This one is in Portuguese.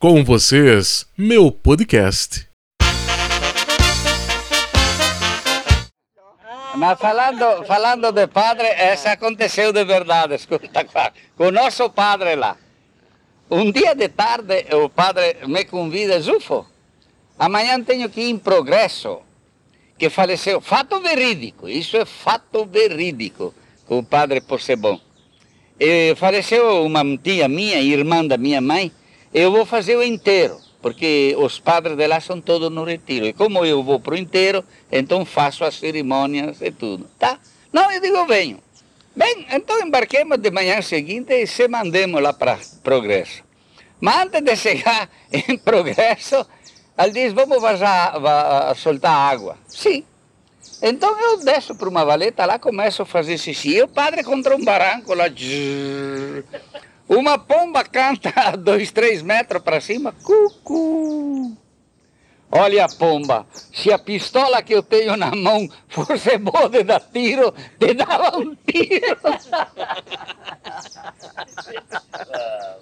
Com vocês, meu podcast. Mas falando, falando de padre, essa aconteceu de verdade, escuta com o nosso padre lá. Um dia de tarde, o padre me convida, Zufo, amanhã tenho que ir em Progresso, que faleceu, fato verídico, isso é fato verídico, com o padre Possebon. E faleceu uma tia minha, irmã da minha mãe, eu vou fazer o inteiro, porque os padres de lá são todos no retiro. E como eu vou para o inteiro, então faço as cerimônias e tudo. Tá? Não, eu digo, venho. Bem, então embarquemos de manhã seguinte e se mandemos lá para Progresso. Mas antes de chegar em Progresso, ele diz, vamos vazar, va- soltar água. Sim. Então eu desço para uma valeta lá, começo a fazer xixi. E o padre contra um barranco lá. Uma pomba canta a dois, três metros para cima. Cucu. Olha a pomba, se a pistola que eu tenho na mão fosse boa de dar tiro, te dava um tiro.